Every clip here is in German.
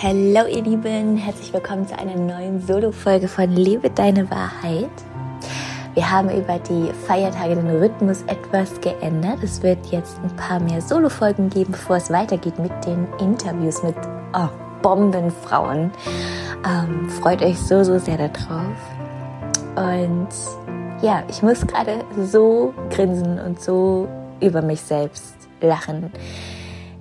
Hallo ihr Lieben, herzlich willkommen zu einer neuen Solo-Folge von Lebe deine Wahrheit. Wir haben über die Feiertage den Rhythmus etwas geändert. Es wird jetzt ein paar mehr Solo-Folgen geben, bevor es weitergeht mit den Interviews mit oh, Bombenfrauen. Ähm, freut euch so, so sehr darauf. Und ja, ich muss gerade so grinsen und so über mich selbst lachen.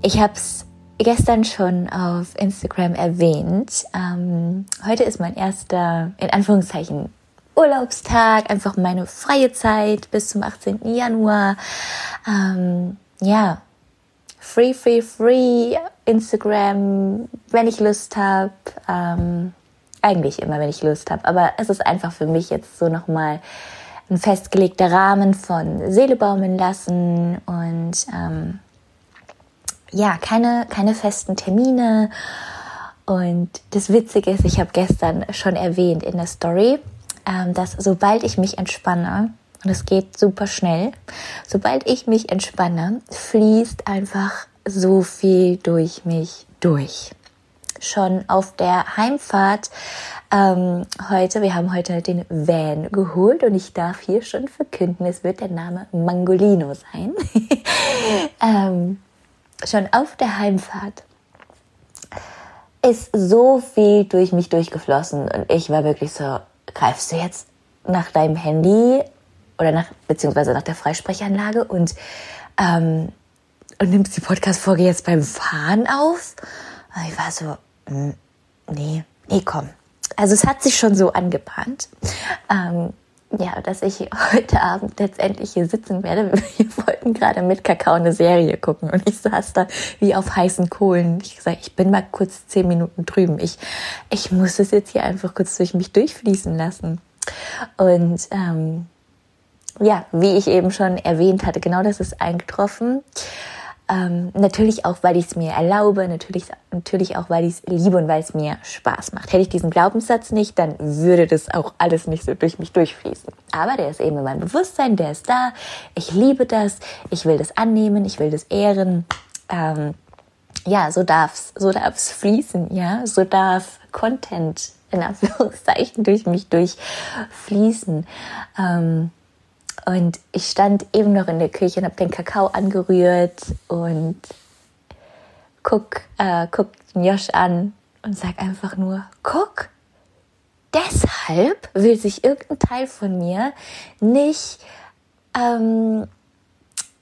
Ich habe es gestern schon auf Instagram erwähnt. Ähm, heute ist mein erster, in Anführungszeichen, Urlaubstag, einfach meine freie Zeit bis zum 18. Januar. Ähm, ja, free, free, free Instagram, wenn ich Lust habe. Ähm, eigentlich immer, wenn ich Lust habe. Aber es ist einfach für mich jetzt so nochmal ein festgelegter Rahmen von Seele baumeln lassen und ähm, ja, keine, keine festen Termine. Und das Witzige ist, ich habe gestern schon erwähnt in der Story, ähm, dass sobald ich mich entspanne, und es geht super schnell, sobald ich mich entspanne, fließt einfach so viel durch mich durch. Schon auf der Heimfahrt ähm, heute, wir haben heute den Van geholt und ich darf hier schon verkünden, es wird der Name Mangolino sein. ähm, schon auf der Heimfahrt ist so viel durch mich durchgeflossen und ich war wirklich so, greifst du jetzt nach deinem Handy oder nach, beziehungsweise nach der Freisprechanlage und, ähm, und nimmst die Podcast-Folge jetzt beim Fahren auf? Und ich war so, hm, nee, nee, komm. Also es hat sich schon so angebahnt. Ähm, ja, dass ich heute Abend letztendlich hier sitzen werde. Wir wollten gerade mit Kakao eine Serie gucken und ich saß da wie auf heißen Kohlen. Ich gesagt, ich bin mal kurz zehn Minuten drüben. Ich, ich muss es jetzt hier einfach kurz durch mich durchfließen lassen. Und ähm, ja, wie ich eben schon erwähnt hatte, genau das ist eingetroffen. Ähm, natürlich auch, weil ich es mir erlaube, natürlich, natürlich auch, weil ich es liebe und weil es mir Spaß macht. Hätte ich diesen Glaubenssatz nicht, dann würde das auch alles nicht so durch mich durchfließen. Aber der ist eben in meinem Bewusstsein, der ist da. Ich liebe das, ich will das annehmen, ich will das ehren. Ähm, ja, so darf's, so darf's fließen, ja, so darf Content in Anführungszeichen durch mich durchfließen. Ähm, und ich stand eben noch in der Küche und habe den Kakao angerührt und guck, äh, guck Josh an und sag einfach nur, guck, deshalb will sich irgendein Teil von mir nicht, ähm,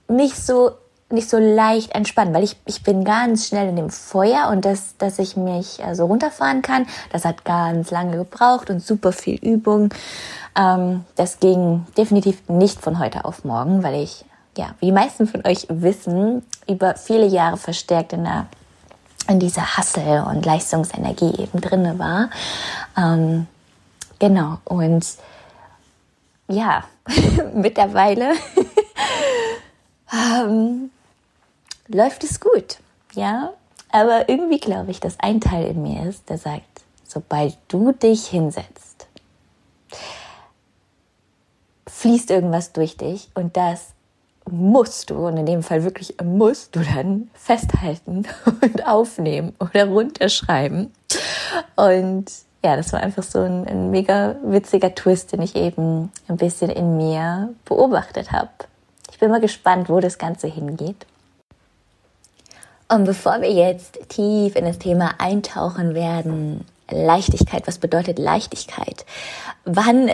nicht so nicht so leicht entspannen, weil ich, ich bin ganz schnell in dem Feuer und das, dass ich mich äh, so runterfahren kann, das hat ganz lange gebraucht und super viel Übung. Ähm, das ging definitiv nicht von heute auf morgen, weil ich, ja, wie die meisten von euch wissen, über viele Jahre verstärkt in der in dieser Hassel und Leistungsenergie eben drinne war. Ähm, genau. Und ja, mittlerweile ähm, läuft es gut, ja. Aber irgendwie glaube ich, dass ein Teil in mir ist, der sagt, sobald du dich hinsetzt, fließt irgendwas durch dich und das musst du, und in dem Fall wirklich musst du dann festhalten und aufnehmen oder runterschreiben. Und ja, das war einfach so ein, ein mega witziger Twist, den ich eben ein bisschen in mir beobachtet habe. Ich bin mal gespannt, wo das Ganze hingeht. Und bevor wir jetzt tief in das Thema eintauchen werden, Leichtigkeit, was bedeutet Leichtigkeit? Wann,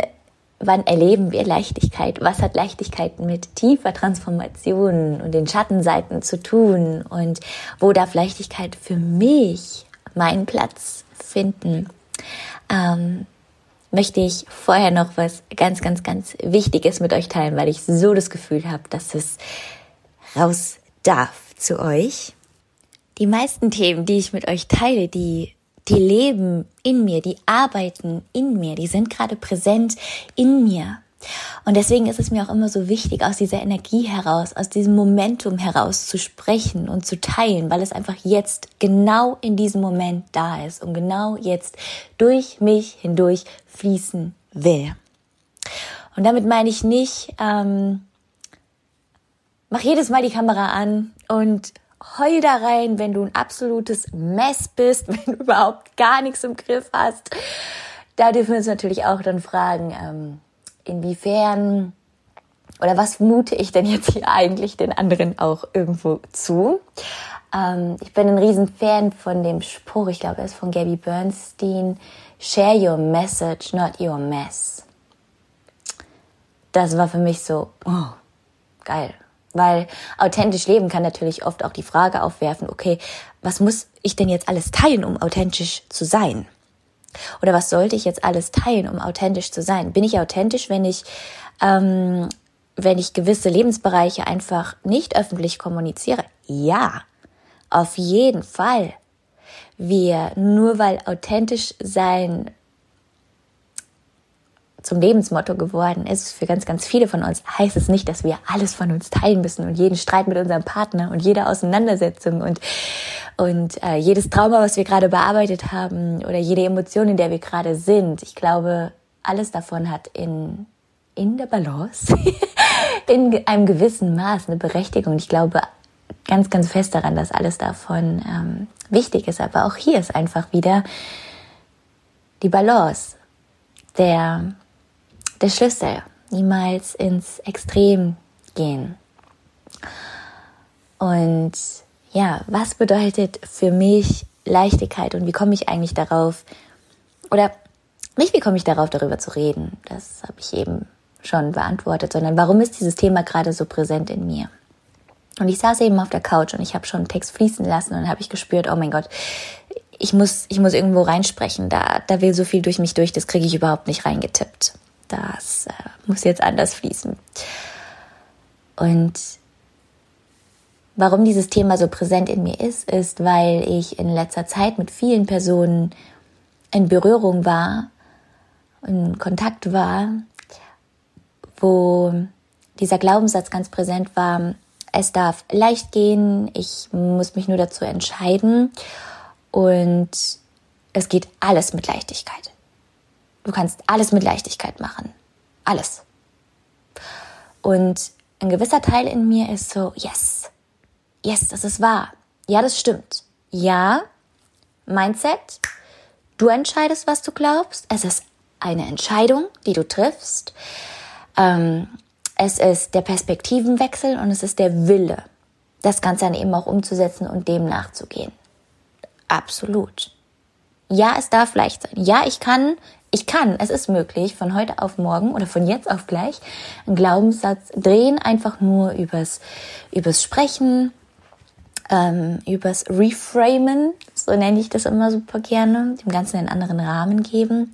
wann erleben wir Leichtigkeit? Was hat Leichtigkeit mit tiefer Transformation und den Schattenseiten zu tun? Und wo darf Leichtigkeit für mich meinen Platz finden? Ähm, möchte ich vorher noch was ganz, ganz, ganz Wichtiges mit euch teilen, weil ich so das Gefühl habe, dass es raus darf zu euch. Die meisten Themen, die ich mit euch teile, die, die leben in mir, die arbeiten in mir, die sind gerade präsent in mir. Und deswegen ist es mir auch immer so wichtig, aus dieser Energie heraus, aus diesem Momentum heraus zu sprechen und zu teilen, weil es einfach jetzt genau in diesem Moment da ist und genau jetzt durch mich hindurch fließen will. Und damit meine ich nicht, ähm, mach jedes Mal die Kamera an und heul da rein, wenn du ein absolutes Mess bist, wenn du überhaupt gar nichts im Griff hast. Da dürfen wir uns natürlich auch dann fragen, ähm, inwiefern oder was mute ich denn jetzt hier eigentlich den anderen auch irgendwo zu? Ähm, ich bin ein Riesenfan von dem Spruch, ich glaube, er ist von Gabby Bernstein, Share your message, not your mess. Das war für mich so, oh, geil. Weil authentisch leben kann natürlich oft auch die Frage aufwerfen, okay, was muss ich denn jetzt alles teilen, um authentisch zu sein? Oder was sollte ich jetzt alles teilen, um authentisch zu sein? Bin ich authentisch, wenn ich, ähm, wenn ich gewisse Lebensbereiche einfach nicht öffentlich kommuniziere? Ja, auf jeden Fall. Wir, nur weil authentisch sein zum Lebensmotto geworden ist für ganz, ganz viele von uns, heißt es nicht, dass wir alles von uns teilen müssen und jeden Streit mit unserem Partner und jede Auseinandersetzung und, und äh, jedes Trauma, was wir gerade bearbeitet haben oder jede Emotion, in der wir gerade sind. Ich glaube, alles davon hat in, in der Balance, in einem gewissen Maß eine Berechtigung. Ich glaube ganz, ganz fest daran, dass alles davon ähm, wichtig ist. Aber auch hier ist einfach wieder die Balance. Der der Schlüssel. Niemals ins Extrem gehen. Und ja, was bedeutet für mich Leichtigkeit und wie komme ich eigentlich darauf, oder nicht wie komme ich darauf, darüber zu reden, das habe ich eben schon beantwortet, sondern warum ist dieses Thema gerade so präsent in mir? Und ich saß eben auf der Couch und ich habe schon einen Text fließen lassen und habe ich gespürt, oh mein Gott, ich muss, ich muss irgendwo reinsprechen, da, da will so viel durch mich durch, das kriege ich überhaupt nicht reingetippt das äh, muss jetzt anders fließen. Und warum dieses Thema so präsent in mir ist, ist, weil ich in letzter Zeit mit vielen Personen in Berührung war, in Kontakt war, wo dieser Glaubenssatz ganz präsent war, es darf leicht gehen, ich muss mich nur dazu entscheiden und es geht alles mit Leichtigkeit. Du kannst alles mit Leichtigkeit machen. Alles. Und ein gewisser Teil in mir ist so, yes, yes, das ist wahr. Ja, das stimmt. Ja, Mindset, du entscheidest, was du glaubst. Es ist eine Entscheidung, die du triffst. Ähm, es ist der Perspektivenwechsel und es ist der Wille, das Ganze dann eben auch umzusetzen und dem nachzugehen. Absolut. Ja, es darf leicht sein. Ja, ich kann ich kann, es ist möglich, von heute auf morgen oder von jetzt auf gleich einen Glaubenssatz drehen, einfach nur übers, übers Sprechen, ähm, übers Reframen, so nenne ich das immer super gerne, dem Ganzen einen anderen Rahmen geben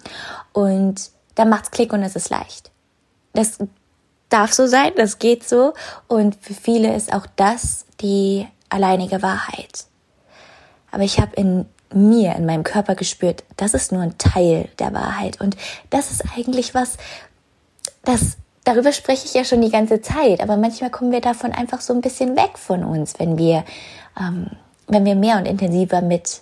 und dann macht's Klick und es ist leicht. Das darf so sein, das geht so und für viele ist auch das die alleinige Wahrheit. Aber ich habe in mir, in meinem Körper gespürt, das ist nur ein Teil der Wahrheit. Und das ist eigentlich was, das, darüber spreche ich ja schon die ganze Zeit, aber manchmal kommen wir davon einfach so ein bisschen weg von uns, wenn wir, ähm, wenn wir mehr und intensiver mit,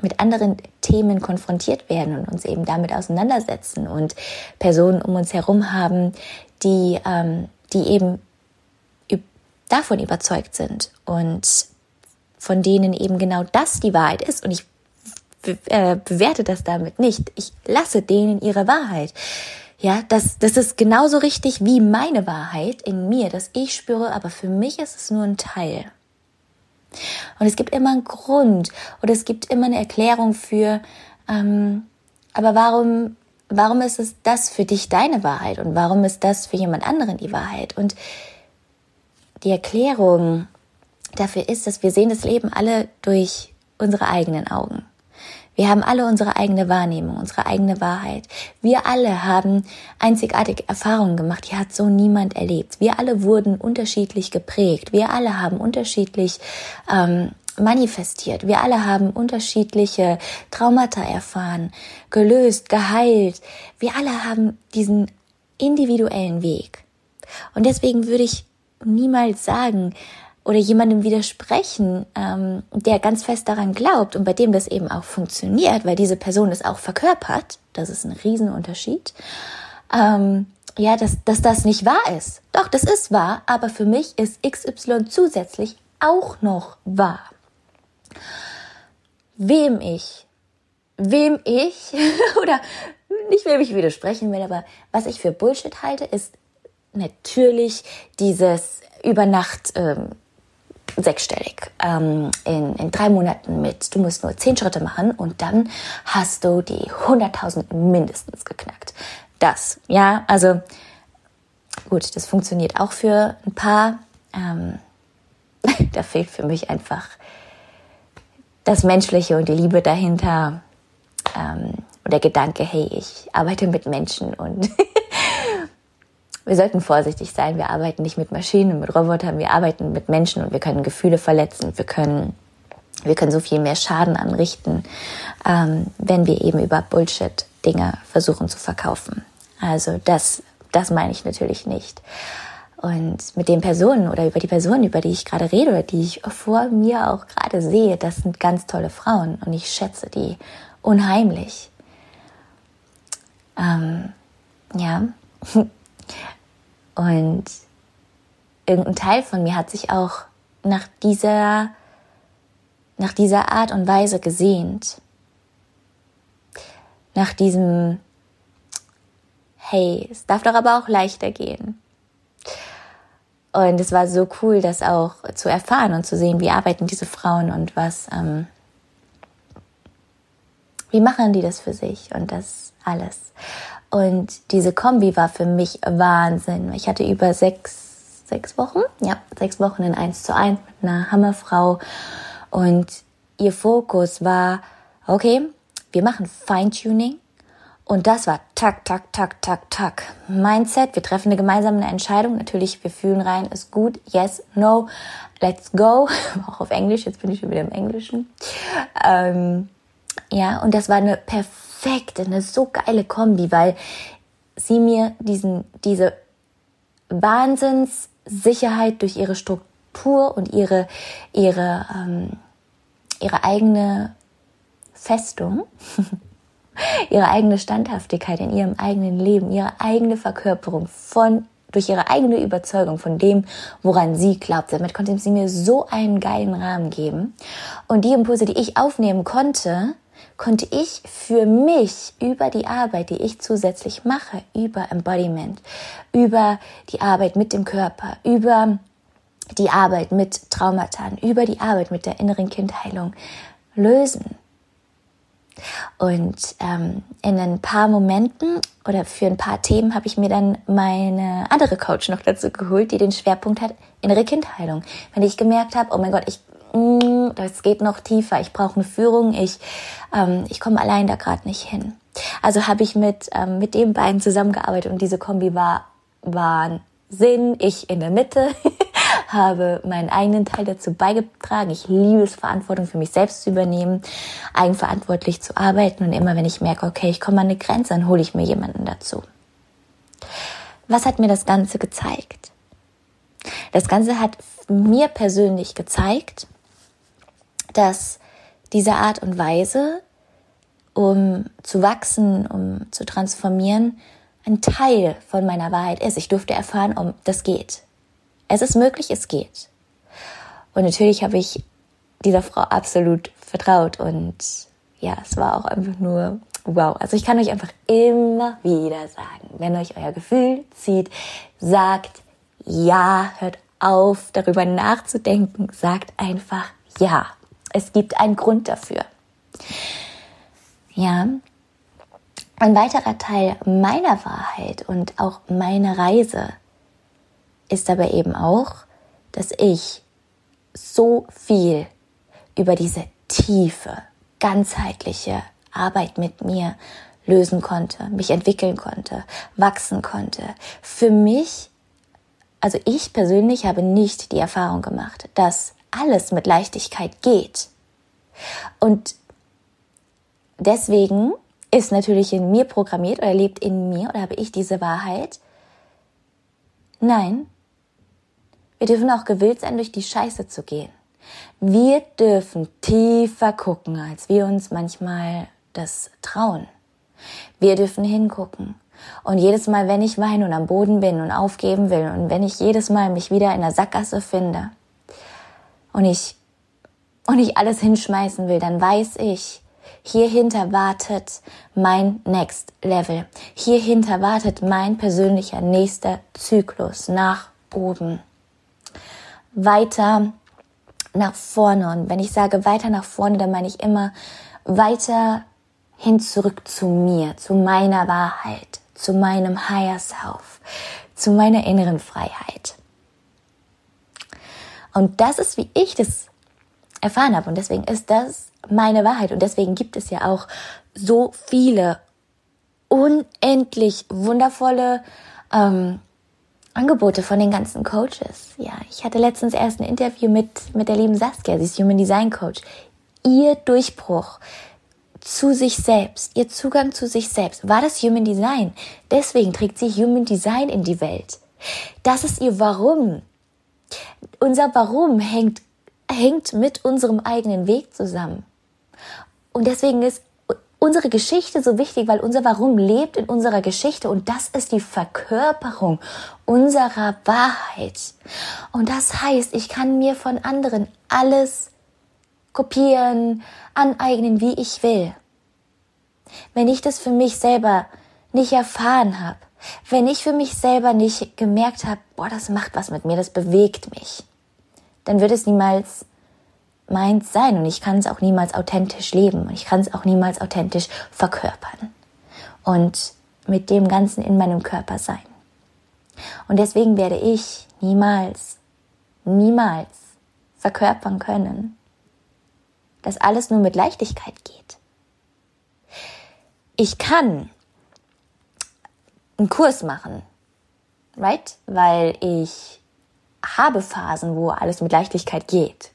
mit anderen Themen konfrontiert werden und uns eben damit auseinandersetzen und Personen um uns herum haben, die, ähm, die eben davon überzeugt sind und von denen eben genau das die Wahrheit ist. Und ich äh, bewerte das damit nicht. Ich lasse denen ihre Wahrheit. Ja, das, das ist genauso richtig wie meine Wahrheit in mir, dass ich spüre, aber für mich ist es nur ein Teil. Und es gibt immer einen Grund oder es gibt immer eine Erklärung für, ähm, aber warum, warum ist es das für dich deine Wahrheit und warum ist das für jemand anderen die Wahrheit? Und die Erklärung dafür ist, dass wir sehen das Leben alle durch unsere eigenen Augen. Wir haben alle unsere eigene Wahrnehmung, unsere eigene Wahrheit. Wir alle haben einzigartige Erfahrungen gemacht, die hat so niemand erlebt. Wir alle wurden unterschiedlich geprägt. Wir alle haben unterschiedlich ähm, manifestiert. Wir alle haben unterschiedliche Traumata erfahren, gelöst, geheilt. Wir alle haben diesen individuellen Weg. Und deswegen würde ich niemals sagen, oder jemandem widersprechen, ähm, der ganz fest daran glaubt und bei dem das eben auch funktioniert, weil diese Person es auch verkörpert, das ist ein Riesenunterschied, ähm, ja, dass, dass das nicht wahr ist. Doch, das ist wahr, aber für mich ist XY zusätzlich auch noch war. Wem ich, wem ich, oder nicht wem ich widersprechen will, aber was ich für Bullshit halte, ist natürlich dieses über Nacht ähm, sechsstellig ähm, in, in drei Monaten mit. Du musst nur zehn Schritte machen und dann hast du die 100.000 mindestens geknackt. Das, ja, also gut, das funktioniert auch für ein paar. Ähm, da fehlt für mich einfach das Menschliche und die Liebe dahinter. Ähm, und der Gedanke, hey, ich arbeite mit Menschen und wir sollten vorsichtig sein. Wir arbeiten nicht mit Maschinen, mit Robotern, wir arbeiten mit Menschen und wir können Gefühle verletzen. Wir können, wir können so viel mehr Schaden anrichten, ähm, wenn wir eben über Bullshit Dinge versuchen zu verkaufen. Also das, das meine ich natürlich nicht. Und mit den Personen oder über die Personen, über die ich gerade rede oder die ich vor mir auch gerade sehe, das sind ganz tolle Frauen und ich schätze die unheimlich. Ähm, ja. Und irgendein Teil von mir hat sich auch nach dieser, nach dieser Art und Weise gesehnt. Nach diesem, hey, es darf doch aber auch leichter gehen. Und es war so cool, das auch zu erfahren und zu sehen, wie arbeiten diese Frauen und was, ähm, wie machen die das für sich und das alles. Und diese Kombi war für mich Wahnsinn. Ich hatte über sechs, sechs Wochen, ja, sechs Wochen in eins zu eins mit einer Hammerfrau. Und ihr Fokus war, okay, wir machen Feintuning. Und das war tak, tak, tak, tak, tak. Mindset, wir treffen eine gemeinsame Entscheidung. Natürlich, wir fühlen rein, ist gut, yes, no, let's go. Auch auf Englisch, jetzt bin ich schon wieder im Englischen. Ähm, ja, und das war eine perfekte eine so geile Kombi, weil sie mir diesen, diese Wahnsinnssicherheit durch ihre Struktur und ihre, ihre, ähm, ihre eigene Festung, ihre eigene Standhaftigkeit in ihrem eigenen Leben, ihre eigene Verkörperung von durch ihre eigene Überzeugung von dem, woran sie glaubt. Damit konnte sie mir so einen geilen Rahmen geben. Und die Impulse, die ich aufnehmen konnte, konnte ich für mich über die Arbeit, die ich zusätzlich mache, über Embodiment, über die Arbeit mit dem Körper, über die Arbeit mit Traumata, über die Arbeit mit der inneren Kindheilung lösen. Und ähm, in ein paar Momenten oder für ein paar Themen habe ich mir dann meine andere Coach noch dazu geholt, die den Schwerpunkt hat innere Kindheilung. Wenn ich gemerkt habe, oh mein Gott, ich mm, das geht noch tiefer, ich brauche eine Führung, ich, ähm, ich komme allein da gerade nicht hin. Also habe ich mit, ähm, mit den beiden zusammengearbeitet und diese Kombi war Wahnsinn. Ich in der Mitte habe meinen eigenen Teil dazu beigetragen. Ich liebe es, Verantwortung für mich selbst zu übernehmen, eigenverantwortlich zu arbeiten und immer wenn ich merke, okay, ich komme an eine Grenze, dann hole ich mir jemanden dazu. Was hat mir das Ganze gezeigt? Das Ganze hat mir persönlich gezeigt, dass diese Art und Weise, um zu wachsen, um zu transformieren, ein Teil von meiner Wahrheit ist. Ich durfte erfahren, um das geht. Es ist möglich, es geht. Und natürlich habe ich dieser Frau absolut vertraut und ja, es war auch einfach nur wow. Also ich kann euch einfach immer wieder sagen, wenn euch euer Gefühl zieht, sagt ja, hört auf, darüber nachzudenken, sagt einfach ja. Es gibt einen Grund dafür. Ja. Ein weiterer Teil meiner Wahrheit und auch meiner Reise ist aber eben auch, dass ich so viel über diese tiefe, ganzheitliche Arbeit mit mir lösen konnte, mich entwickeln konnte, wachsen konnte. Für mich, also ich persönlich habe nicht die Erfahrung gemacht, dass alles mit Leichtigkeit geht. Und deswegen ist natürlich in mir programmiert oder lebt in mir oder habe ich diese Wahrheit. Nein, wir dürfen auch gewillt sein, durch die Scheiße zu gehen. Wir dürfen tiefer gucken, als wir uns manchmal das trauen. Wir dürfen hingucken. Und jedes Mal, wenn ich weine und am Boden bin und aufgeben will und wenn ich jedes Mal mich wieder in der Sackgasse finde, und ich, und ich alles hinschmeißen will, dann weiß ich, hierhinter wartet mein Next Level. Hierhinter wartet mein persönlicher nächster Zyklus nach oben. Weiter nach vorne. Und wenn ich sage weiter nach vorne, dann meine ich immer weiter hin zurück zu mir, zu meiner Wahrheit, zu meinem Higher Self, zu meiner inneren Freiheit. Und das ist, wie ich das erfahren habe. Und deswegen ist das meine Wahrheit. Und deswegen gibt es ja auch so viele unendlich wundervolle ähm, Angebote von den ganzen Coaches. Ja, ich hatte letztens erst ein Interview mit, mit der lieben Saskia, sie ist Human Design Coach. Ihr Durchbruch zu sich selbst, ihr Zugang zu sich selbst war das Human Design. Deswegen trägt sie Human Design in die Welt. Das ist ihr Warum. Unser Warum hängt, hängt mit unserem eigenen Weg zusammen. Und deswegen ist unsere Geschichte so wichtig, weil unser Warum lebt in unserer Geschichte und das ist die Verkörperung unserer Wahrheit. Und das heißt, ich kann mir von anderen alles kopieren, aneignen, wie ich will. Wenn ich das für mich selber nicht erfahren habe, wenn ich für mich selber nicht gemerkt habe, boah, das macht was mit mir, das bewegt mich, dann wird es niemals meins sein und ich kann es auch niemals authentisch leben und ich kann es auch niemals authentisch verkörpern und mit dem Ganzen in meinem Körper sein. Und deswegen werde ich niemals, niemals verkörpern können, dass alles nur mit Leichtigkeit geht. Ich kann einen Kurs machen, right? Weil ich habe Phasen, wo alles mit Leichtigkeit geht.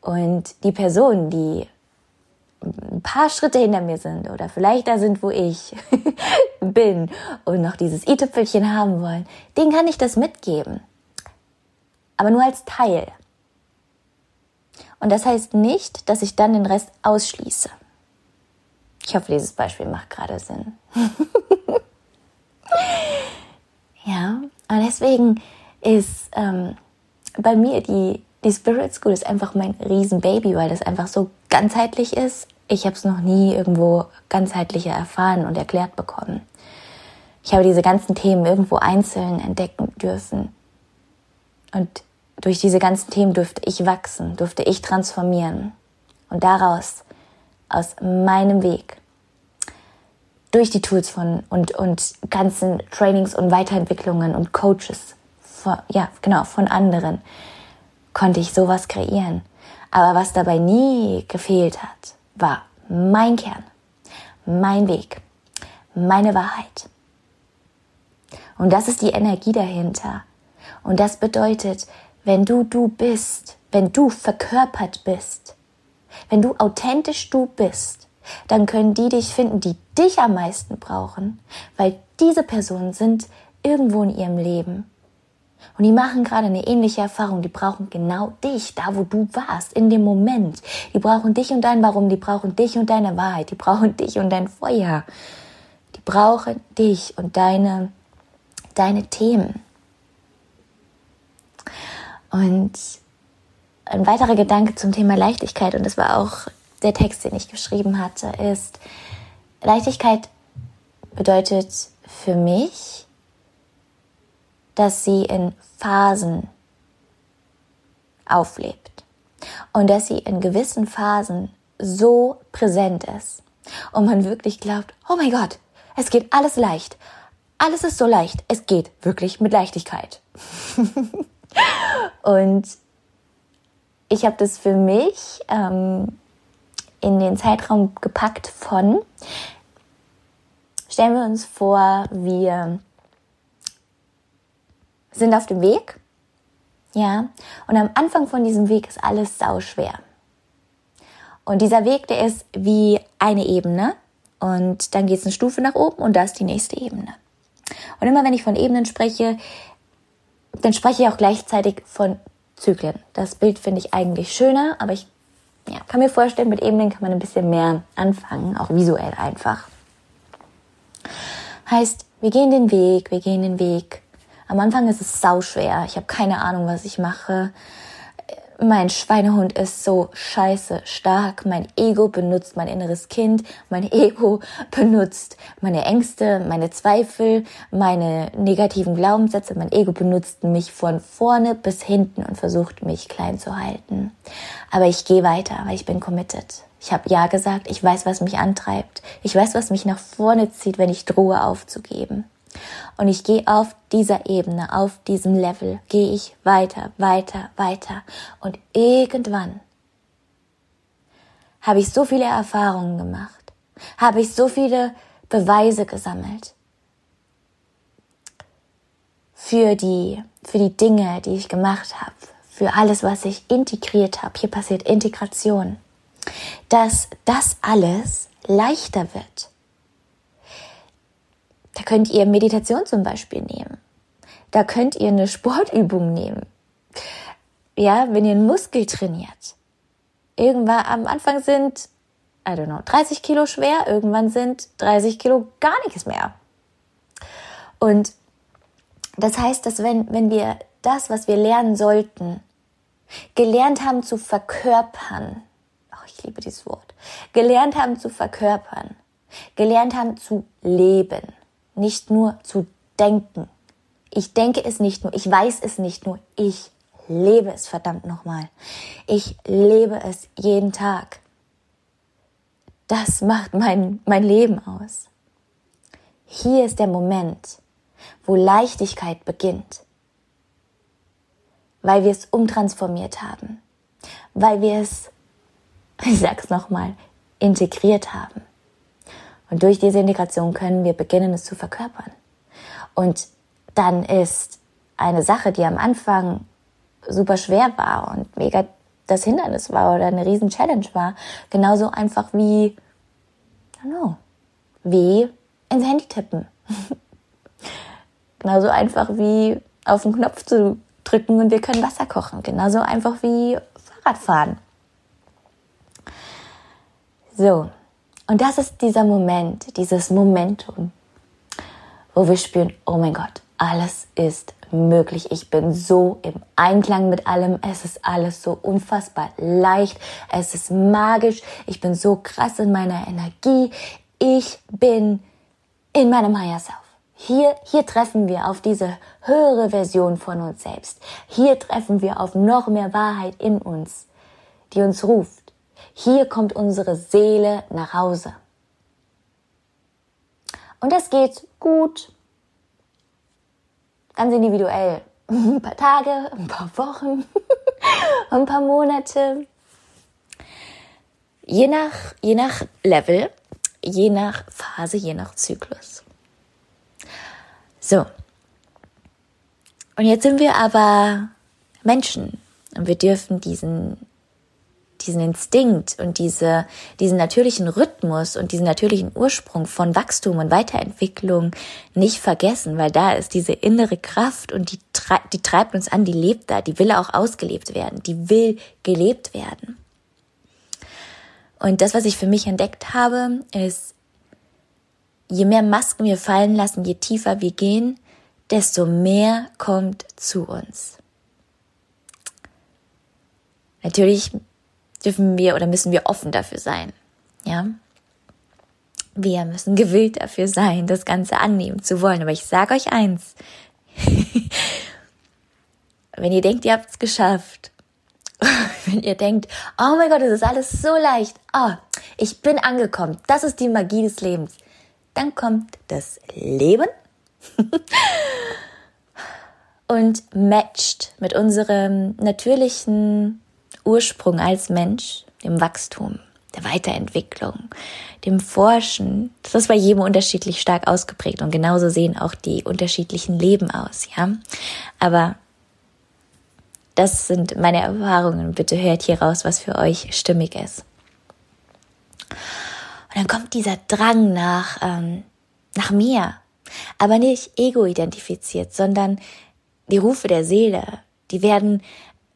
Und die Personen, die ein paar Schritte hinter mir sind oder vielleicht da sind, wo ich bin und noch dieses i-Tüpfelchen haben wollen, denen kann ich das mitgeben. Aber nur als Teil. Und das heißt nicht, dass ich dann den Rest ausschließe. Ich hoffe, dieses Beispiel macht gerade Sinn. ja, und deswegen ist ähm, bei mir die die Spirit School ist einfach mein Riesenbaby, weil das einfach so ganzheitlich ist. Ich habe es noch nie irgendwo ganzheitlicher erfahren und erklärt bekommen. Ich habe diese ganzen Themen irgendwo einzeln entdecken dürfen. Und durch diese ganzen Themen durfte ich wachsen, durfte ich transformieren. Und daraus, aus meinem Weg, durch die Tools von und, und ganzen Trainings und Weiterentwicklungen und Coaches, von, ja, genau, von anderen, konnte ich sowas kreieren. Aber was dabei nie gefehlt hat, war mein Kern, mein Weg, meine Wahrheit. Und das ist die Energie dahinter. Und das bedeutet, wenn du du bist, wenn du verkörpert bist, wenn du authentisch du bist, dann können die dich finden, die dich am meisten brauchen, weil diese Personen sind irgendwo in ihrem Leben und die machen gerade eine ähnliche Erfahrung. Die brauchen genau dich, da wo du warst, in dem Moment. Die brauchen dich und dein Warum. Die brauchen dich und deine Wahrheit. Die brauchen dich und dein Feuer. Die brauchen dich und deine, deine Themen. Und ein weiterer Gedanke zum Thema Leichtigkeit, und das war auch der Text, den ich geschrieben hatte, ist, Leichtigkeit bedeutet für mich, dass sie in Phasen auflebt und dass sie in gewissen Phasen so präsent ist und man wirklich glaubt, oh mein Gott, es geht alles leicht. Alles ist so leicht. Es geht wirklich mit Leichtigkeit. und ich habe das für mich ähm, in den Zeitraum gepackt von, stellen wir uns vor, wir sind auf dem Weg. Ja. Und am Anfang von diesem Weg ist alles sau schwer. Und dieser Weg, der ist wie eine Ebene. Und dann geht es eine Stufe nach oben und da ist die nächste Ebene. Und immer wenn ich von Ebenen spreche, dann spreche ich auch gleichzeitig von Zyklen. Das Bild finde ich eigentlich schöner, aber ich ja, kann mir vorstellen, mit Ebenen kann man ein bisschen mehr anfangen, auch visuell einfach. Heißt, wir gehen den Weg, wir gehen den Weg am Anfang ist es sau schwer. Ich habe keine Ahnung, was ich mache. Mein Schweinehund ist so scheiße stark. Mein Ego benutzt mein inneres Kind. Mein Ego benutzt meine Ängste, meine Zweifel, meine negativen Glaubenssätze. Mein Ego benutzt mich von vorne bis hinten und versucht mich klein zu halten. Aber ich gehe weiter, weil ich bin committed. Ich habe Ja gesagt. Ich weiß, was mich antreibt. Ich weiß, was mich nach vorne zieht, wenn ich drohe aufzugeben. Und ich gehe auf dieser Ebene, auf diesem Level, gehe ich weiter, weiter, weiter. Und irgendwann habe ich so viele Erfahrungen gemacht, habe ich so viele Beweise gesammelt für die, für die Dinge, die ich gemacht habe, für alles, was ich integriert habe. Hier passiert Integration, dass das alles leichter wird da könnt ihr Meditation zum Beispiel nehmen. Da könnt ihr eine Sportübung nehmen. Ja, wenn ihr einen Muskel trainiert. Irgendwann am Anfang sind, I don't know, 30 Kilo schwer, irgendwann sind 30 Kilo gar nichts mehr. Und das heißt, dass wenn, wenn wir das, was wir lernen sollten, gelernt haben zu verkörpern, oh, ich liebe dieses Wort, gelernt haben zu verkörpern, gelernt haben zu leben, nicht nur zu denken. Ich denke es nicht nur, ich weiß es nicht nur, ich lebe es verdammt nochmal. Ich lebe es jeden Tag. Das macht mein, mein Leben aus. Hier ist der Moment, wo Leichtigkeit beginnt, weil wir es umtransformiert haben, weil wir es, ich sag's nochmal, integriert haben. Und durch diese Integration können wir beginnen, es zu verkörpern. Und dann ist eine Sache, die am Anfang super schwer war und mega das Hindernis war oder eine riesen Challenge war, genauso einfach wie, I don't know, wie ins Handy tippen. genauso einfach wie auf den Knopf zu drücken und wir können Wasser kochen. Genauso einfach wie Fahrradfahren. So, und das ist dieser Moment, dieses Momentum, wo wir spüren, oh mein Gott, alles ist möglich. Ich bin so im Einklang mit allem. Es ist alles so unfassbar leicht. Es ist magisch. Ich bin so krass in meiner Energie. Ich bin in meinem Higher Self. Hier, hier treffen wir auf diese höhere Version von uns selbst. Hier treffen wir auf noch mehr Wahrheit in uns, die uns ruft. Hier kommt unsere Seele nach Hause. Und das geht gut, ganz individuell. Ein paar Tage, ein paar Wochen, ein paar Monate. Je nach, je nach Level, je nach Phase, je nach Zyklus. So. Und jetzt sind wir aber Menschen und wir dürfen diesen diesen Instinkt und diese, diesen natürlichen Rhythmus und diesen natürlichen Ursprung von Wachstum und Weiterentwicklung nicht vergessen, weil da ist diese innere Kraft und die, die treibt uns an, die lebt da, die will auch ausgelebt werden, die will gelebt werden. Und das, was ich für mich entdeckt habe, ist, je mehr Masken wir fallen lassen, je tiefer wir gehen, desto mehr kommt zu uns. Natürlich dürfen wir oder müssen wir offen dafür sein. Ja. Wir müssen gewillt dafür sein, das Ganze annehmen zu wollen. Aber ich sage euch eins. wenn ihr denkt, ihr habt es geschafft, wenn ihr denkt, oh mein Gott, es ist alles so leicht, oh, ich bin angekommen, das ist die Magie des Lebens, dann kommt das Leben und matcht mit unserem natürlichen Ursprung als Mensch, dem Wachstum, der Weiterentwicklung, dem Forschen, das ist bei jedem unterschiedlich stark ausgeprägt und genauso sehen auch die unterschiedlichen Leben aus, ja. Aber das sind meine Erfahrungen. Bitte hört hier raus, was für euch stimmig ist. Und dann kommt dieser Drang nach, ähm, nach mir, aber nicht ego-identifiziert, sondern die Rufe der Seele, die werden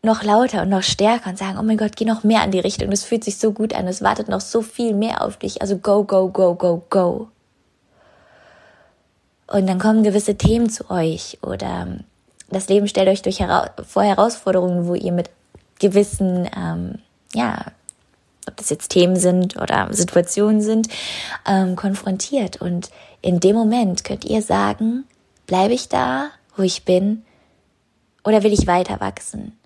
noch lauter und noch stärker und sagen, oh mein Gott, geh noch mehr in die Richtung, das fühlt sich so gut an, es wartet noch so viel mehr auf dich, also go, go, go, go, go. Und dann kommen gewisse Themen zu euch oder das Leben stellt euch durch hera vor Herausforderungen, wo ihr mit gewissen, ähm, ja, ob das jetzt Themen sind oder Situationen sind, ähm, konfrontiert. Und in dem Moment könnt ihr sagen, bleibe ich da, wo ich bin, oder will ich weiter wachsen?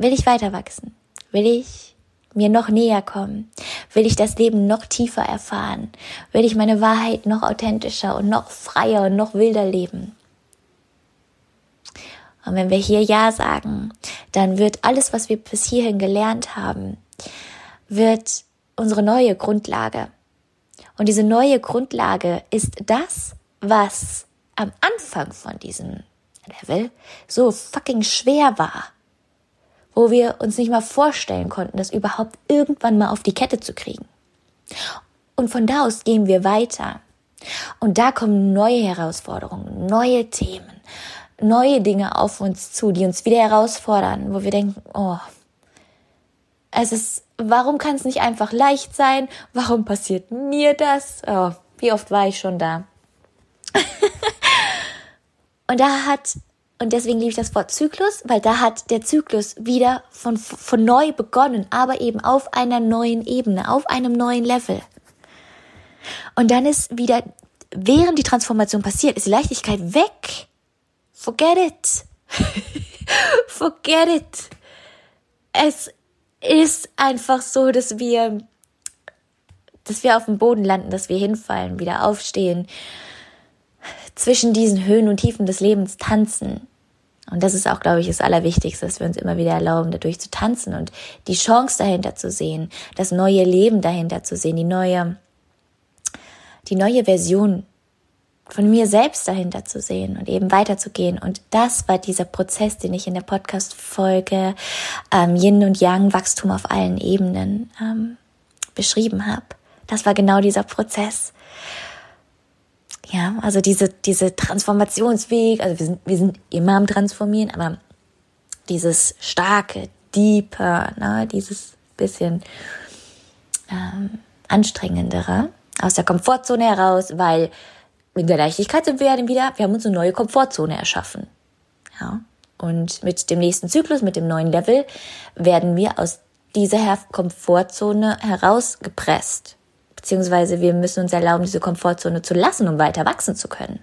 Will ich weiter wachsen? Will ich mir noch näher kommen? Will ich das Leben noch tiefer erfahren? Will ich meine Wahrheit noch authentischer und noch freier und noch wilder leben? Und wenn wir hier Ja sagen, dann wird alles, was wir bis hierhin gelernt haben, wird unsere neue Grundlage. Und diese neue Grundlage ist das, was am Anfang von diesem Level so fucking schwer war. Wo wir uns nicht mal vorstellen konnten, das überhaupt irgendwann mal auf die Kette zu kriegen. Und von da aus gehen wir weiter. Und da kommen neue Herausforderungen, neue Themen, neue Dinge auf uns zu, die uns wieder herausfordern, wo wir denken, oh, es ist, warum kann es nicht einfach leicht sein? Warum passiert mir das? Oh, wie oft war ich schon da? und da hat, und deswegen liebe ich das Wort Zyklus, weil da hat der Zyklus wieder von, von neu begonnen, aber eben auf einer neuen Ebene, auf einem neuen Level. Und dann ist wieder, während die Transformation passiert, ist die Leichtigkeit weg. Forget it. Forget it. Es ist einfach so, dass wir, dass wir auf dem Boden landen, dass wir hinfallen, wieder aufstehen, zwischen diesen Höhen und Tiefen des Lebens tanzen. Und das ist auch, glaube ich, das Allerwichtigste, dass wir uns immer wieder erlauben, dadurch zu tanzen und die Chance dahinter zu sehen, das neue Leben dahinter zu sehen, die neue, die neue Version von mir selbst dahinter zu sehen und eben weiterzugehen. Und das war dieser Prozess, den ich in der Podcast-Folge ähm, Yin und Yang, Wachstum auf allen Ebenen ähm, beschrieben habe. Das war genau dieser Prozess. Ja, also diese, diese Transformationsweg, also wir sind, wir sind immer am Transformieren, aber dieses starke, deeper, ne, dieses bisschen ähm, anstrengendere aus der Komfortzone heraus, weil in der Leichtigkeit sind wir ja dann wieder, wir haben uns eine neue Komfortzone erschaffen. Ja. Und mit dem nächsten Zyklus, mit dem neuen Level, werden wir aus dieser Komfortzone herausgepresst. Beziehungsweise wir müssen uns erlauben, diese Komfortzone zu lassen, um weiter wachsen zu können.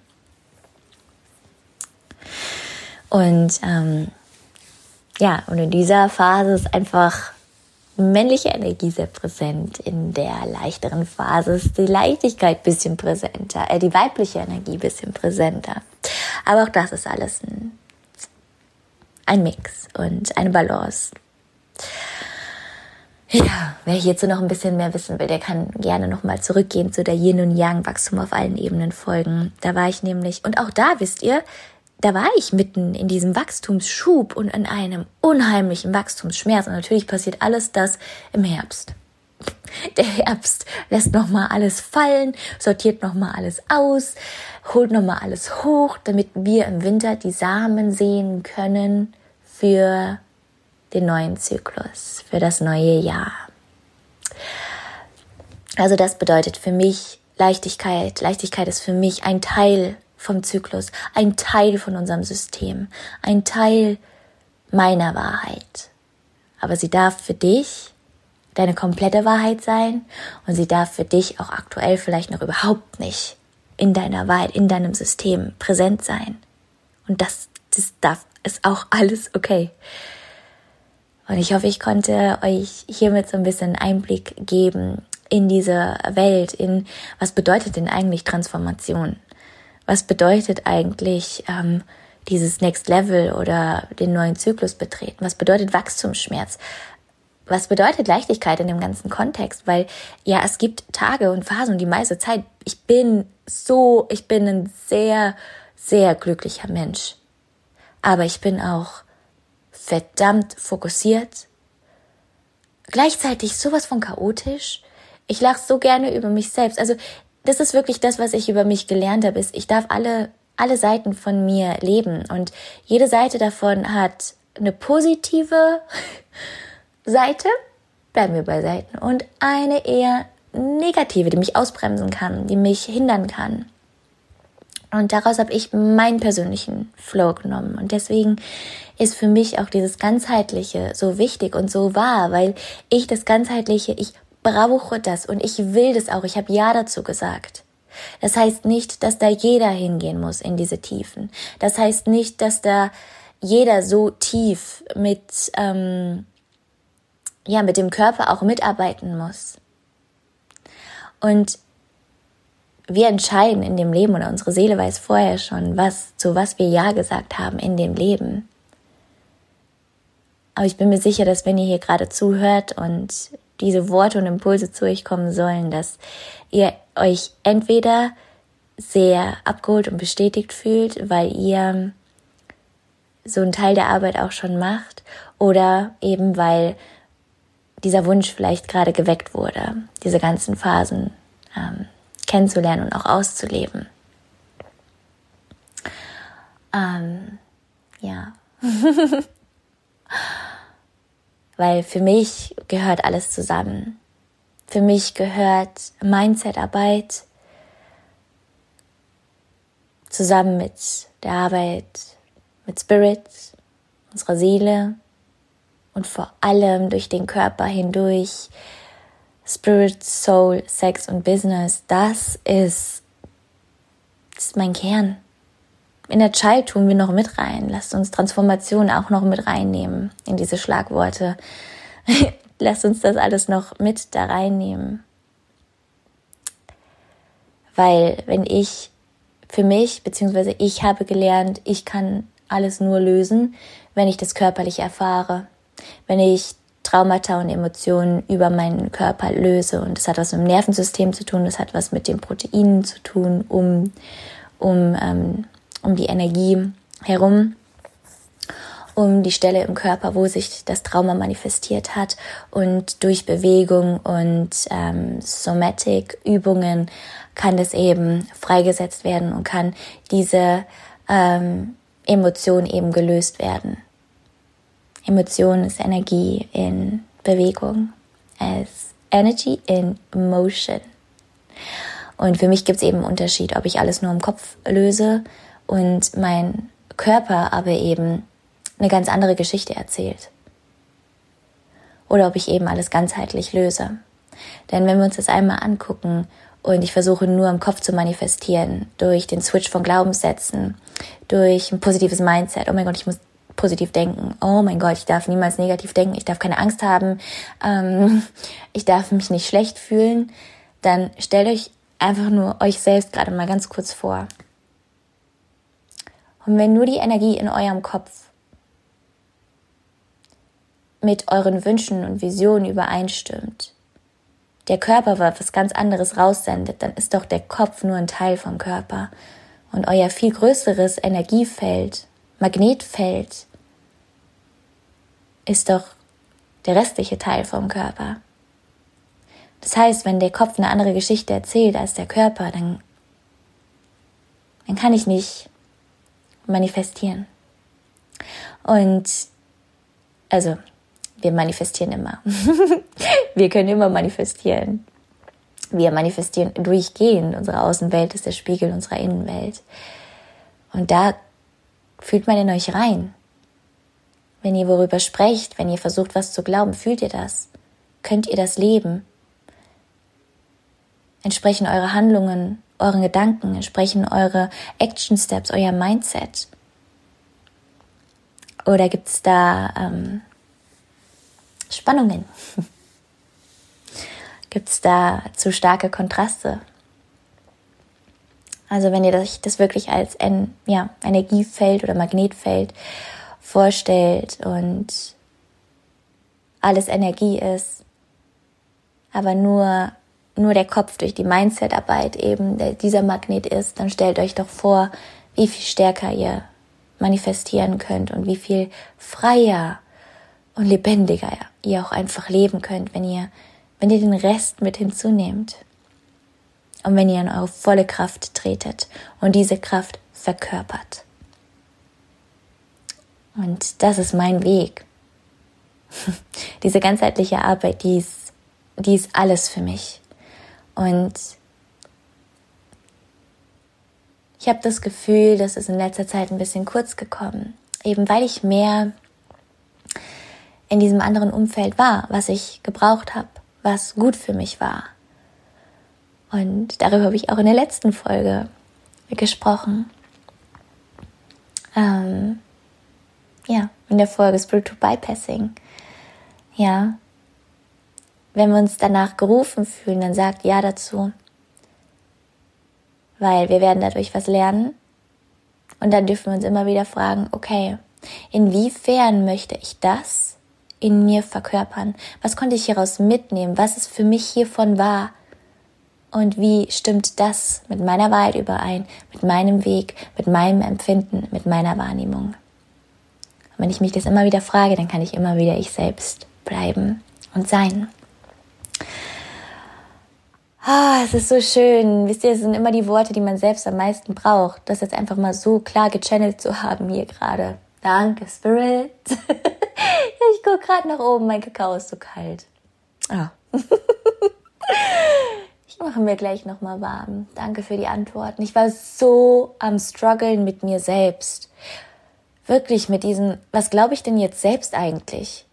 Und ähm, ja, und in dieser Phase ist einfach männliche Energie sehr präsent. In der leichteren Phase ist die Leichtigkeit bisschen präsenter, äh, die weibliche Energie bisschen präsenter. Aber auch das ist alles ein, ein Mix und eine Balance. Ja, wer hierzu noch ein bisschen mehr wissen will, der kann gerne nochmal zurückgehen zu der Yin und Yang Wachstum auf allen Ebenen folgen. Da war ich nämlich, und auch da wisst ihr, da war ich mitten in diesem Wachstumsschub und in einem unheimlichen Wachstumsschmerz. Und natürlich passiert alles das im Herbst. Der Herbst lässt nochmal alles fallen, sortiert nochmal alles aus, holt nochmal alles hoch, damit wir im Winter die Samen sehen können für den neuen Zyklus, für das neue Jahr. Also das bedeutet für mich Leichtigkeit. Leichtigkeit ist für mich ein Teil vom Zyklus, ein Teil von unserem System, ein Teil meiner Wahrheit. Aber sie darf für dich deine komplette Wahrheit sein und sie darf für dich auch aktuell vielleicht noch überhaupt nicht in deiner Wahrheit, in deinem System präsent sein. Und das, das darf, ist auch alles okay. Und ich hoffe, ich konnte euch hiermit so ein bisschen Einblick geben in diese Welt, in was bedeutet denn eigentlich Transformation? was bedeutet eigentlich ähm, dieses Next Level oder den neuen Zyklus betreten? Was bedeutet Wachstumsschmerz? Was bedeutet Leichtigkeit in dem ganzen Kontext? Weil ja, es gibt Tage und Phasen und die meiste Zeit, ich bin so, ich bin ein sehr, sehr glücklicher Mensch. Aber ich bin auch verdammt fokussiert, gleichzeitig sowas von chaotisch. Ich lache so gerne über mich selbst. Also das ist wirklich das, was ich über mich gelernt habe, ist, ich darf alle, alle Seiten von mir leben und jede Seite davon hat eine positive Seite, bleiben wir bei Seiten, und eine eher negative, die mich ausbremsen kann, die mich hindern kann. Und daraus habe ich meinen persönlichen Flow genommen. Und deswegen ist für mich auch dieses Ganzheitliche so wichtig und so wahr, weil ich das Ganzheitliche, ich brauche das und ich will das auch. Ich habe Ja dazu gesagt. Das heißt nicht, dass da jeder hingehen muss in diese Tiefen. Das heißt nicht, dass da jeder so tief mit, ähm, ja, mit dem Körper auch mitarbeiten muss. Und wir entscheiden in dem Leben oder unsere Seele weiß vorher schon, was, zu was wir Ja gesagt haben in dem Leben. Aber ich bin mir sicher, dass wenn ihr hier gerade zuhört und diese Worte und Impulse zu euch kommen sollen, dass ihr euch entweder sehr abgeholt und bestätigt fühlt, weil ihr so einen Teil der Arbeit auch schon macht oder eben weil dieser Wunsch vielleicht gerade geweckt wurde, diese ganzen Phasen ähm, kennenzulernen und auch auszuleben. Ähm, ja. Weil für mich gehört alles zusammen. Für mich gehört Mindset-Arbeit zusammen mit der Arbeit mit Spirit, unserer Seele und vor allem durch den Körper hindurch Spirit, Soul, Sex und Business. Das ist, das ist mein Kern. In der Child tun wir noch mit rein. Lasst uns Transformation auch noch mit reinnehmen in diese Schlagworte. Lasst uns das alles noch mit da reinnehmen. Weil wenn ich für mich, beziehungsweise ich habe gelernt, ich kann alles nur lösen, wenn ich das körperlich erfahre. Wenn ich Traumata und Emotionen über meinen Körper löse. Und das hat was mit dem Nervensystem zu tun, das hat was mit den Proteinen zu tun, um, um, ähm, um die Energie herum um die Stelle im Körper, wo sich das Trauma manifestiert hat. Und durch Bewegung und ähm, Somatic-Übungen kann das eben freigesetzt werden und kann diese ähm, Emotion eben gelöst werden. Emotion ist Energie in Bewegung. Es Energy in Motion. Und für mich gibt es eben einen Unterschied, ob ich alles nur im Kopf löse und mein Körper aber eben eine ganz andere Geschichte erzählt. Oder ob ich eben alles ganzheitlich löse. Denn wenn wir uns das einmal angucken und ich versuche nur im Kopf zu manifestieren, durch den Switch von Glaubenssätzen, durch ein positives Mindset, oh mein Gott, ich muss positiv denken, oh mein Gott, ich darf niemals negativ denken, ich darf keine Angst haben, ähm, ich darf mich nicht schlecht fühlen, dann stellt euch einfach nur euch selbst gerade mal ganz kurz vor. Und wenn nur die Energie in eurem Kopf mit euren Wünschen und Visionen übereinstimmt, der Körper was ganz anderes raussendet, dann ist doch der Kopf nur ein Teil vom Körper. Und euer viel größeres Energiefeld, Magnetfeld, ist doch der restliche Teil vom Körper. Das heißt, wenn der Kopf eine andere Geschichte erzählt als der Körper, dann, dann kann ich nicht manifestieren. Und also wir manifestieren immer. wir können immer manifestieren. Wir manifestieren durchgehend. Unsere Außenwelt ist der Spiegel unserer Innenwelt. Und da fühlt man in euch rein. Wenn ihr worüber sprecht, wenn ihr versucht, was zu glauben, fühlt ihr das? Könnt ihr das leben? Entsprechen eure Handlungen, euren Gedanken, entsprechen eure Action Steps, euer Mindset? Oder gibt es da ähm, Spannungen? Gibt es da zu starke Kontraste? Also wenn ihr euch das wirklich als ein ja, Energiefeld oder Magnetfeld vorstellt und alles Energie ist, aber nur, nur der Kopf durch die Mindsetarbeit eben dieser Magnet ist, dann stellt euch doch vor, wie viel stärker ihr manifestieren könnt und wie viel freier und lebendiger ihr auch einfach leben könnt, wenn ihr, wenn ihr den Rest mit hinzunehmt. Und wenn ihr in eure volle Kraft tretet und diese Kraft verkörpert. Und das ist mein Weg. diese ganzheitliche Arbeit, die ist, die ist alles für mich. Und ich habe das Gefühl, das ist in letzter Zeit ein bisschen kurz gekommen. Eben weil ich mehr in diesem anderen Umfeld war, was ich gebraucht habe, was gut für mich war. Und darüber habe ich auch in der letzten Folge gesprochen. Ähm, ja, in der Folge Spiritual Bypassing. Ja, wenn wir uns danach gerufen fühlen, dann sagt ja dazu. Weil wir werden dadurch was lernen. Und dann dürfen wir uns immer wieder fragen, okay, inwiefern möchte ich das in mir verkörpern? Was konnte ich hieraus mitnehmen? Was ist für mich hiervon wahr? Und wie stimmt das mit meiner Wahrheit überein, mit meinem Weg, mit meinem Empfinden, mit meiner Wahrnehmung? Und wenn ich mich das immer wieder frage, dann kann ich immer wieder ich selbst bleiben und sein. Ah, es ist so schön. Wisst ihr, es sind immer die Worte, die man selbst am meisten braucht. Das jetzt einfach mal so klar gechannelt zu haben hier gerade. Danke, Spirit. ich gucke gerade nach oben, mein Kakao ist so kalt. Ah. ich mache mir gleich nochmal warm. Danke für die Antworten. Ich war so am struggeln mit mir selbst. Wirklich mit diesem, was glaube ich denn jetzt selbst eigentlich?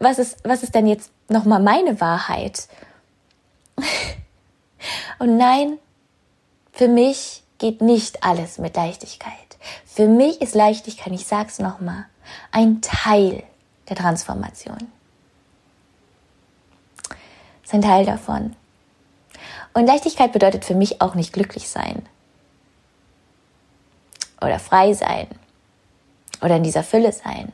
Was ist, was ist denn jetzt nochmal meine Wahrheit? Und nein, für mich geht nicht alles mit Leichtigkeit. Für mich ist Leichtigkeit, ich sag's nochmal, ein Teil der Transformation. ist ein Teil davon. Und Leichtigkeit bedeutet für mich auch nicht glücklich sein. Oder frei sein. Oder in dieser Fülle sein.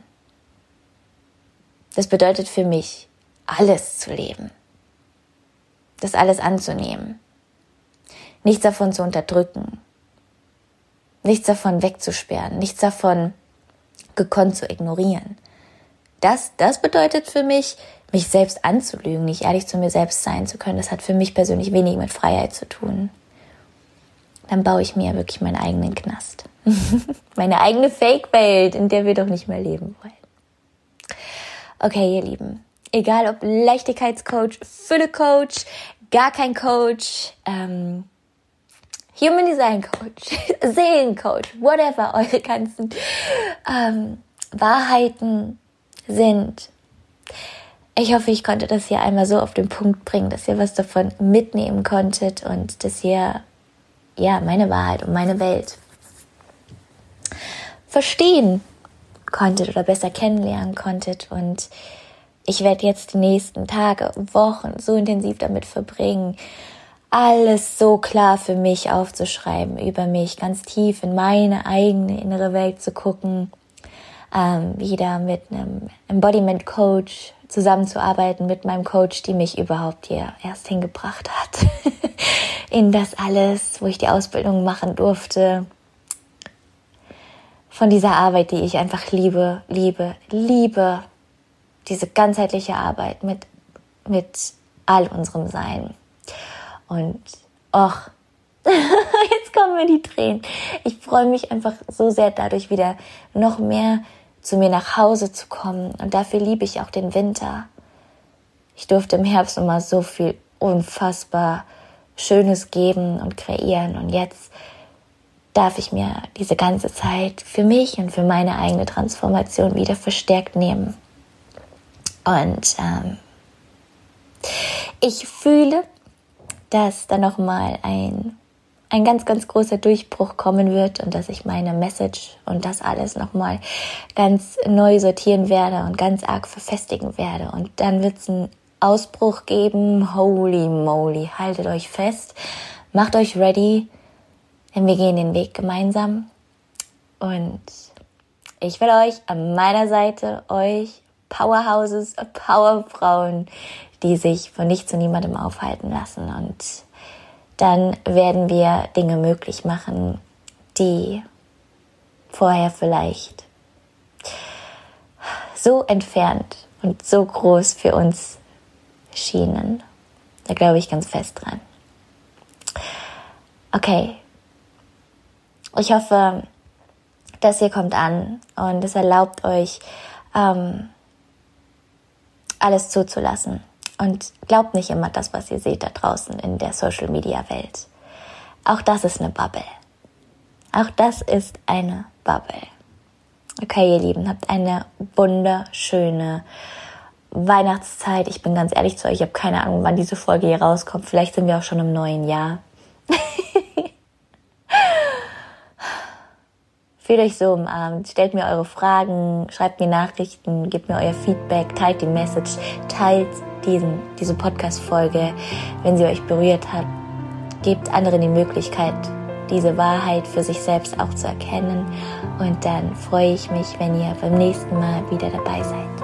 Das bedeutet für mich, alles zu leben. Das alles anzunehmen. Nichts davon zu unterdrücken. Nichts davon wegzusperren. Nichts davon gekonnt zu ignorieren. Das, das bedeutet für mich, mich selbst anzulügen, nicht ehrlich zu mir selbst sein zu können. Das hat für mich persönlich wenig mit Freiheit zu tun. Dann baue ich mir wirklich meinen eigenen Knast. Meine eigene Fake-Welt, in der wir doch nicht mehr leben wollen. Okay, ihr Lieben. Egal ob Leichtigkeitscoach, Fülle-Coach, gar kein Coach, ähm, Human Design Coach, Seelencoach, whatever eure ganzen ähm, Wahrheiten sind. Ich hoffe, ich konnte das hier einmal so auf den Punkt bringen, dass ihr was davon mitnehmen konntet und dass ihr ja meine Wahrheit und meine Welt verstehen konntet oder besser kennenlernen konntet. Und ich werde jetzt die nächsten Tage, Wochen so intensiv damit verbringen, alles so klar für mich aufzuschreiben, über mich ganz tief in meine eigene innere Welt zu gucken, ähm, wieder mit einem Embodiment Coach zusammenzuarbeiten, mit meinem Coach, die mich überhaupt hier erst hingebracht hat, in das alles, wo ich die Ausbildung machen durfte, von dieser Arbeit, die ich einfach liebe, liebe, liebe, diese ganzheitliche Arbeit mit, mit all unserem Sein. Und ach, jetzt kommen mir die Tränen. Ich freue mich einfach so sehr dadurch wieder noch mehr zu mir nach Hause zu kommen. Und dafür liebe ich auch den Winter. Ich durfte im Herbst immer so viel unfassbar Schönes geben und kreieren. Und jetzt darf ich mir diese ganze Zeit für mich und für meine eigene Transformation wieder verstärkt nehmen. Und ähm, ich fühle, dass da nochmal ein, ein ganz, ganz großer Durchbruch kommen wird und dass ich meine Message und das alles nochmal ganz neu sortieren werde und ganz arg verfestigen werde. Und dann wird es einen Ausbruch geben. Holy moly, haltet euch fest, macht euch ready, denn wir gehen den Weg gemeinsam. Und ich will euch an meiner Seite, euch Powerhouses, Powerfrauen, die sich von nichts und niemandem aufhalten lassen. Und dann werden wir Dinge möglich machen, die vorher vielleicht so entfernt und so groß für uns schienen. Da glaube ich ganz fest dran. Okay. Ich hoffe, das hier kommt an und es erlaubt euch, ähm, alles zuzulassen. Und glaubt nicht immer das, was ihr seht da draußen in der Social Media Welt. auch das ist eine Bubble. Auch das ist eine Bubble. Okay, ihr Lieben, habt eine wunderschöne Weihnachtszeit. Ich bin ganz ehrlich zu euch, ich habe keine Ahnung, wann diese Folge hier rauskommt. Vielleicht sind wir auch schon im neuen Jahr. Fühlt euch so umarmt, stellt mir eure Fragen, schreibt mir Nachrichten, gebt mir euer Feedback, teilt die Message, teilt diesen, diese Podcast-Folge, wenn sie euch berührt hat. Gebt anderen die Möglichkeit, diese Wahrheit für sich selbst auch zu erkennen. Und dann freue ich mich, wenn ihr beim nächsten Mal wieder dabei seid.